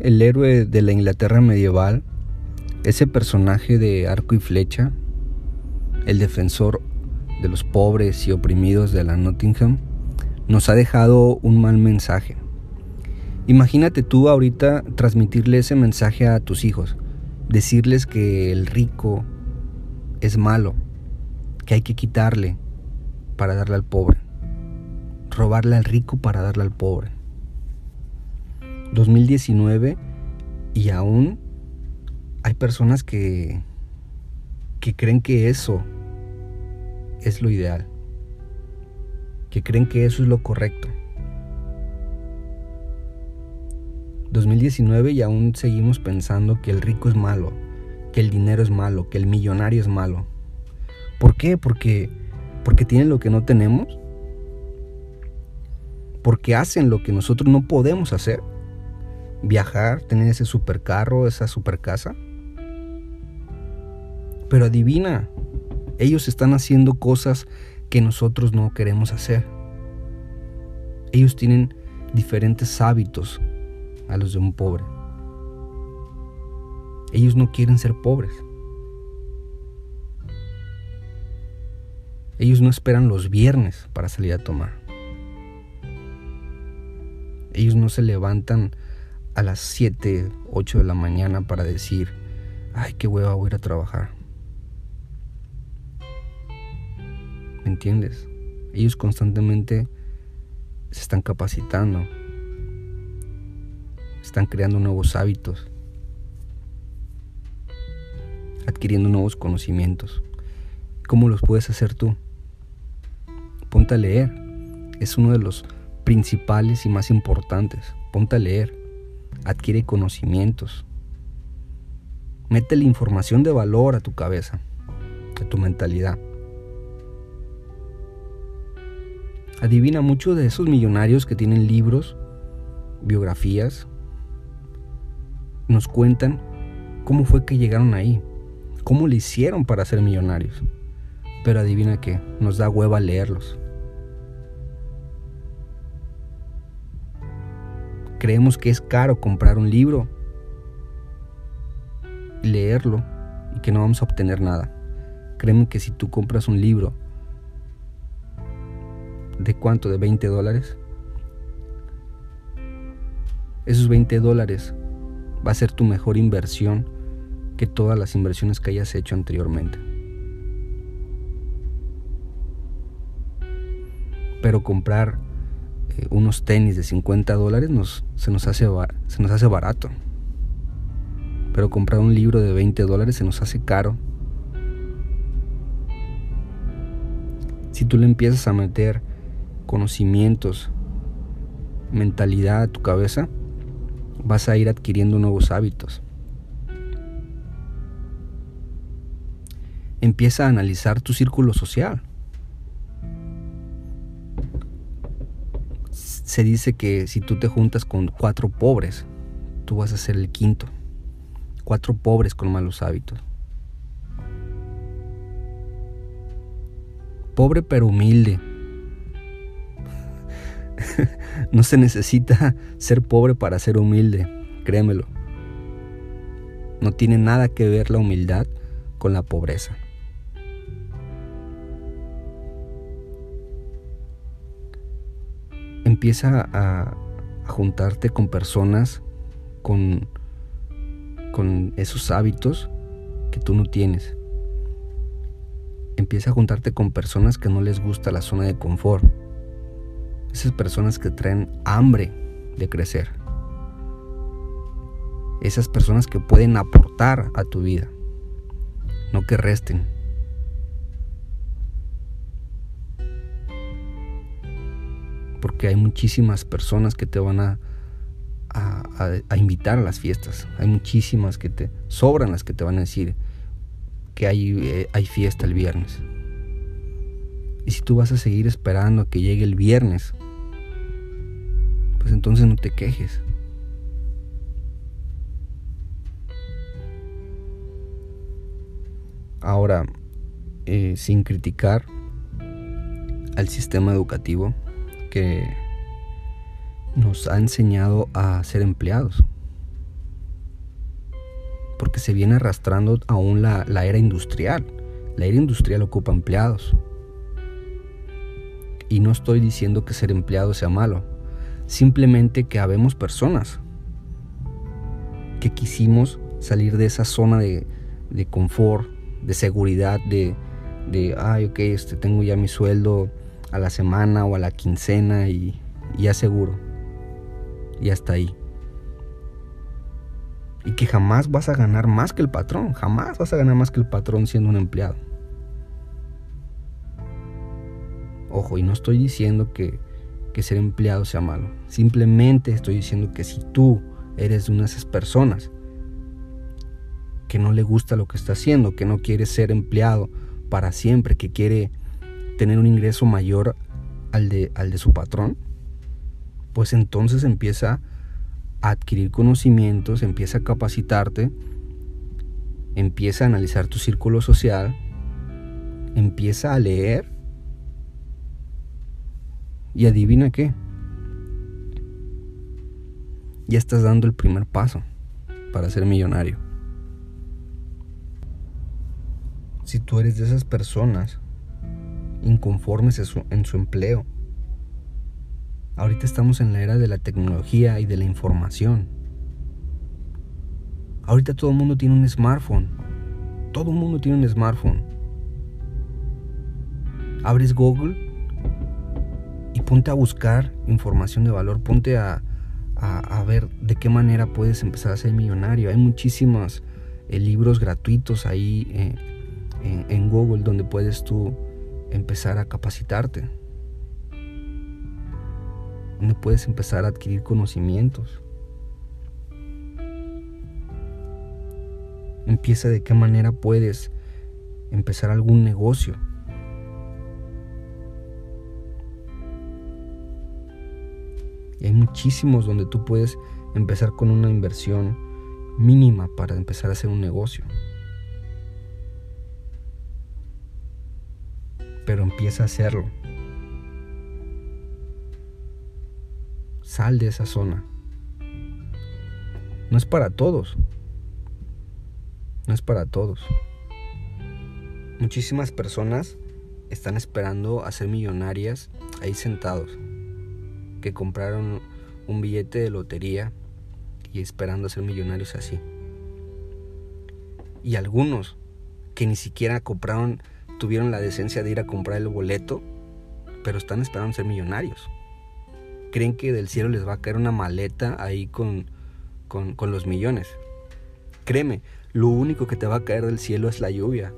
el héroe de la Inglaterra medieval, ese personaje de arco y flecha, el defensor de los pobres y oprimidos de la Nottingham, nos ha dejado un mal mensaje. Imagínate tú ahorita transmitirle ese mensaje a tus hijos, decirles que el rico es malo, que hay que quitarle para darle al pobre, robarle al rico para darle al pobre. 2019 y aún hay personas que que creen que eso es lo ideal, que creen que eso es lo correcto. 2019 y aún seguimos pensando que el rico es malo, que el dinero es malo, que el millonario es malo. ¿Por qué? Porque porque tienen lo que no tenemos. Porque hacen lo que nosotros no podemos hacer. Viajar, tener ese supercarro, esa supercasa. Pero adivina, ellos están haciendo cosas que nosotros no queremos hacer. Ellos tienen diferentes hábitos a los de un pobre. Ellos no quieren ser pobres. Ellos no esperan los viernes para salir a tomar. Ellos no se levantan a las 7, 8 de la mañana para decir, ay, qué hueva voy a ir a trabajar. ¿Me entiendes? Ellos constantemente se están capacitando, están creando nuevos hábitos, adquiriendo nuevos conocimientos. ¿Cómo los puedes hacer tú? Ponte a leer. Es uno de los principales y más importantes. Ponte a leer. Adquiere conocimientos. Mete la información de valor a tu cabeza, a tu mentalidad. Adivina mucho de esos millonarios que tienen libros, biografías, nos cuentan cómo fue que llegaron ahí, cómo le hicieron para ser millonarios. Pero adivina qué, nos da hueva leerlos. Creemos que es caro comprar un libro, leerlo y que no vamos a obtener nada. Creemos que si tú compras un libro ¿De cuánto? ¿De 20 dólares? Esos 20 dólares va a ser tu mejor inversión que todas las inversiones que hayas hecho anteriormente. Pero comprar unos tenis de 50 dólares nos, se, nos hace, se nos hace barato. Pero comprar un libro de 20 dólares se nos hace caro. Si tú le empiezas a meter conocimientos, mentalidad a tu cabeza, vas a ir adquiriendo nuevos hábitos. Empieza a analizar tu círculo social. Se dice que si tú te juntas con cuatro pobres, tú vas a ser el quinto. Cuatro pobres con malos hábitos. Pobre pero humilde, no se necesita ser pobre para ser humilde, créemelo. No tiene nada que ver la humildad con la pobreza. Empieza a, juntarte con personas con, con esos hábitos que tú no tienes. Empieza a juntarte con personas que no les gusta la zona de confort esas personas que traen hambre de crecer. Esas personas que pueden aportar a tu vida, no que resten. Porque hay muchísimas personas que te van a, a, invitar a las fiestas. Hay muchísimas que te sobran las que te van a decir que hay, eh, hay fiesta el viernes. Y si tú vas a seguir esperando a que llegue el viernes, pues entonces no te quejes. Ahora, eh, sin criticar al sistema educativo que nos ha enseñado a ser empleados. porque se viene arrastrando aún la, la era industrial. La era industrial ocupa empleados. Y no estoy diciendo que ser empleado sea malo, simplemente que habemos personas que quisimos salir de esa zona de, de confort, de seguridad, de, de, ay, ok, este, tengo ya mi sueldo a la semana o a la quincena y, ya seguro. Y hasta ahí. Y que jamás vas a ganar más que el patrón, jamás vas a ganar más que el patrón siendo un empleado. Ojo, y no estoy diciendo que, que ser empleado sea malo. Simplemente estoy diciendo que si tú eres de esas personas que no le gusta lo que está haciendo, que no quiere ser empleado para siempre, que quiere tener un ingreso mayor al de, al de su patrón, pues entonces empieza a adquirir conocimientos, empieza a capacitarte, empieza a analizar tu círculo social, empieza a leer y adivina qué. Ya estás dando el primer paso para ser millonario. si tú eres de esas personas inconformes en su, empleo. Ahorita estamos en la era de la tecnología y de la información. Ahorita todo el mundo tiene un smartphone. Todo el mundo tiene un smartphone. Abres Google y ponte a buscar información de valor. Ponte a, ver de qué manera puedes empezar a ser millonario. Hay muchísimos eh, libros gratuitos ahí. Eh, en, Google donde puedes tú empezar a capacitarte, donde puedes empezar a adquirir conocimientos. Empieza de qué manera puedes empezar algún negocio. Y hay muchísimos donde tú puedes empezar con una inversión mínima para empezar a hacer un negocio. Pero empieza a hacerlo. Sal de esa zona. No es para todos. No es para todos. Muchísimas personas están esperando a ser millonarias ahí sentados. Que compraron un billete de lotería y esperando a ser millonarios así. Y algunos que ni siquiera compraron tuvieron la decencia de ir a comprar el boleto, pero están esperando ser millonarios. Creen que del cielo les va a caer una maleta ahí con, con, con los millones. Créeme, lo único que te va a caer del cielo es la lluvia.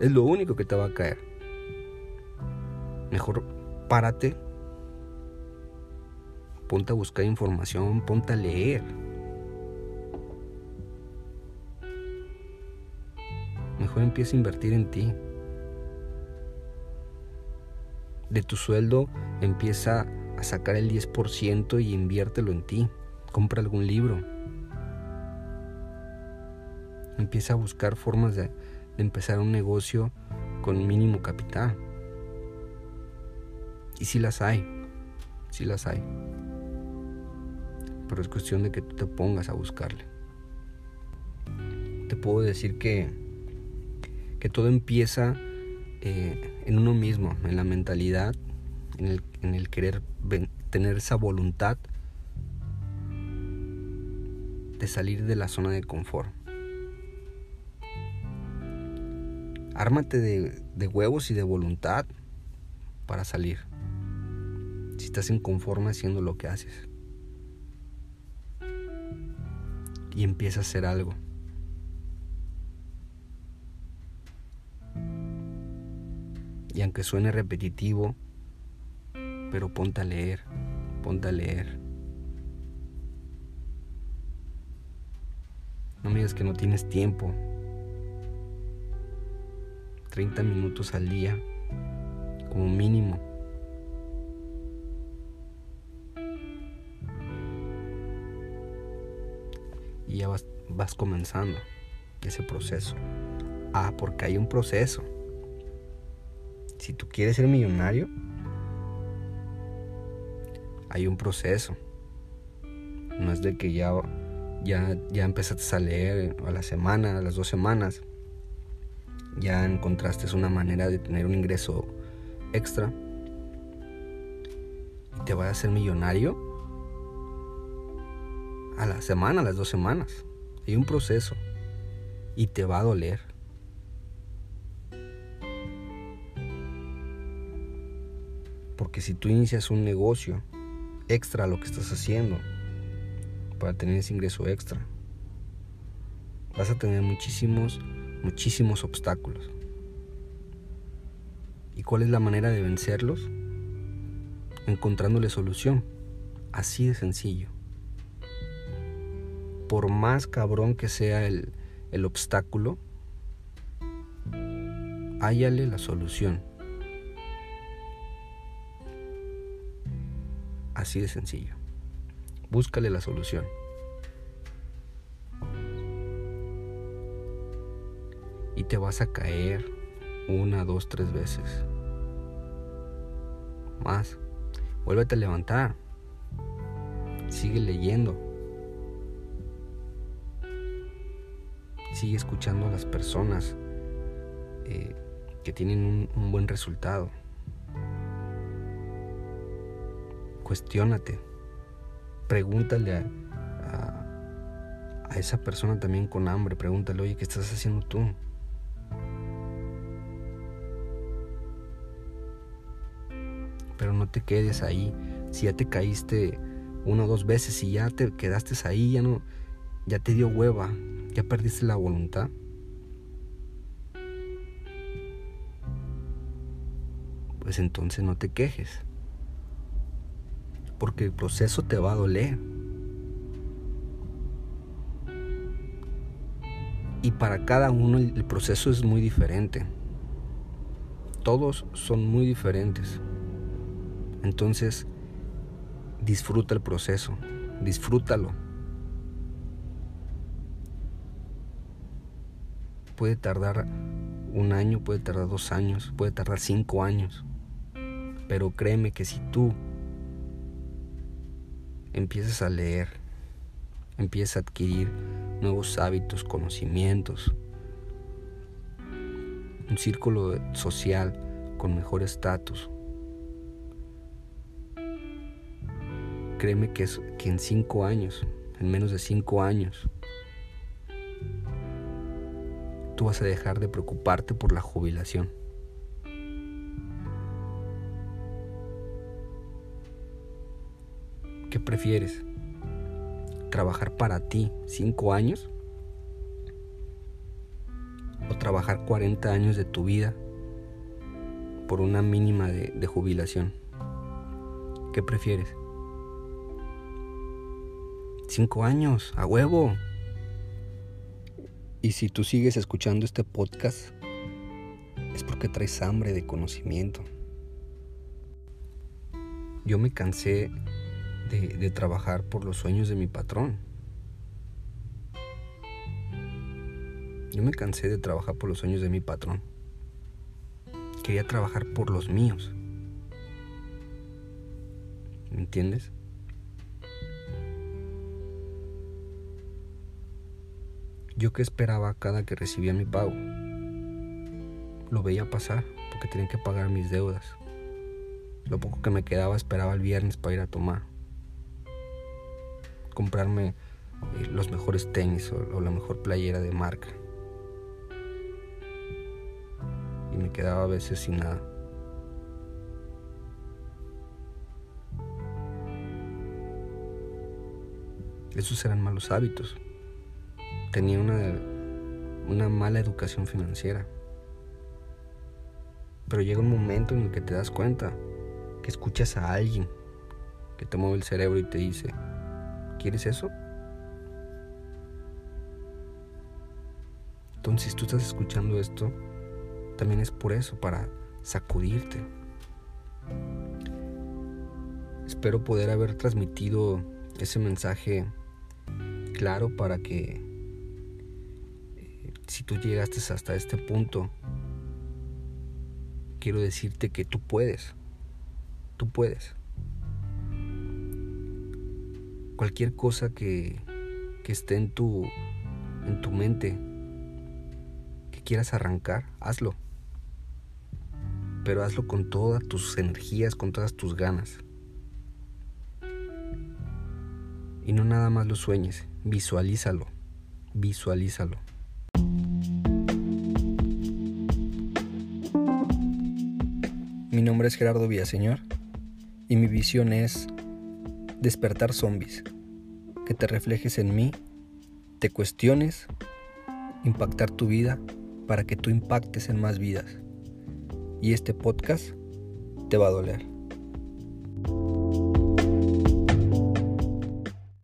Es lo único que te va a caer. Mejor párate, ponte a buscar información, ponte a leer. Mejor empieza a invertir en ti. De tu sueldo empieza a sacar el 10% y inviértelo en ti. Compra algún libro. Empieza a buscar formas de, empezar un negocio con mínimo capital. Y si las hay, si las hay. Pero es cuestión de que tú te pongas a buscarle. Te puedo decir que que todo empieza eh, en uno mismo, en la mentalidad, en el, querer tener esa voluntad de salir de la zona de confort. Ármate de, de, huevos y de voluntad para salir. Si estás inconforme haciendo lo que haces. Y empieza a hacer algo. Y aunque suene repetitivo, pero ponte a leer, ponte a leer. No me digas que no tienes tiempo. 30 minutos al día, como mínimo. Y ya vas, vas comenzando ese proceso. Ah, porque hay un proceso si tú quieres ser millonario, hay un proceso. No es de que ya ya, ya empezaste a leer a la semana, a las dos semanas, ya encontraste una manera de tener un ingreso extra y te vas a hacer millonario a la semana, a las dos semanas. Hay un proceso y te va a doler. Porque si tú inicias un negocio extra a lo que estás haciendo, para tener ese ingreso extra. Vas a tener muchísimos, muchísimos obstáculos. ¿Y cuál es la manera de vencerlos? Encontrándole solución. Así de sencillo. Por más cabrón que sea el, el obstáculo, háyale la solución. Así de sencillo. Búscale la solución. Y te vas a caer una, dos, tres veces. Más. Vuélvete a levantar. Sigue leyendo. Sigue escuchando a las personas eh, que tienen un, un buen resultado. Cuestiónate pregúntale a, esa persona también con hambre, pregúntale, oye, ¿qué estás haciendo tú? Pero no te quedes ahí. Si ya te caíste una o dos veces y ya te quedaste ahí, ya no, ya te dio hueva, ya perdiste la voluntad. Pues entonces no te quejes porque el proceso te va a doler. Y para cada uno el proceso es muy diferente. Todos son muy diferentes. Entonces, disfruta el proceso, disfrútalo. Puede tardar un año, puede tardar dos años, puede tardar cinco años. Pero créeme que si tú empieces a leer, empiezas a adquirir nuevos hábitos, conocimientos, un círculo social con mejor estatus. Créeme que, es, que en cinco años, en menos de cinco años, tú vas a dejar de preocuparte por la jubilación. ¿Qué prefieres? ¿Trabajar para ti cinco años? ¿O trabajar 40 años de tu vida por una mínima de, jubilación? ¿Qué prefieres? Cinco años, a huevo. Y si tú sigues escuchando este podcast, es porque traes hambre de conocimiento. Yo me cansé de, trabajar por los sueños de mi patrón. Yo me cansé de trabajar por los sueños de mi patrón. Quería trabajar por los míos. ¿Me entiendes? Yo que esperaba cada que recibía mi pago. Lo veía pasar porque tenía que pagar mis deudas. Lo poco que me quedaba esperaba el viernes para ir a tomar comprarme eh, los mejores tenis o, la mejor playera de marca. Y me quedaba a veces sin nada. Esos eran malos hábitos. Tenía una, una mala educación financiera. Pero llega un momento en el que te das cuenta que escuchas a alguien que te mueve el cerebro y te dice, ¿Quieres eso? Entonces, si tú estás escuchando esto, también es por eso, para sacudirte. Espero poder haber transmitido ese mensaje claro para que eh, si tú llegaste hasta este punto, quiero decirte que tú puedes, tú puedes. Cualquier cosa que, que esté en tu en tu mente que quieras arrancar, hazlo. Pero hazlo con todas tus energías, con todas tus ganas. Y no nada más lo sueñes, visualízalo, visualízalo. Mi nombre es Gerardo Villaseñor y mi visión es despertar zombies, que te reflejes en mí, te cuestiones, impactar tu vida para que tú impactes en más vidas. Y este podcast te va a doler.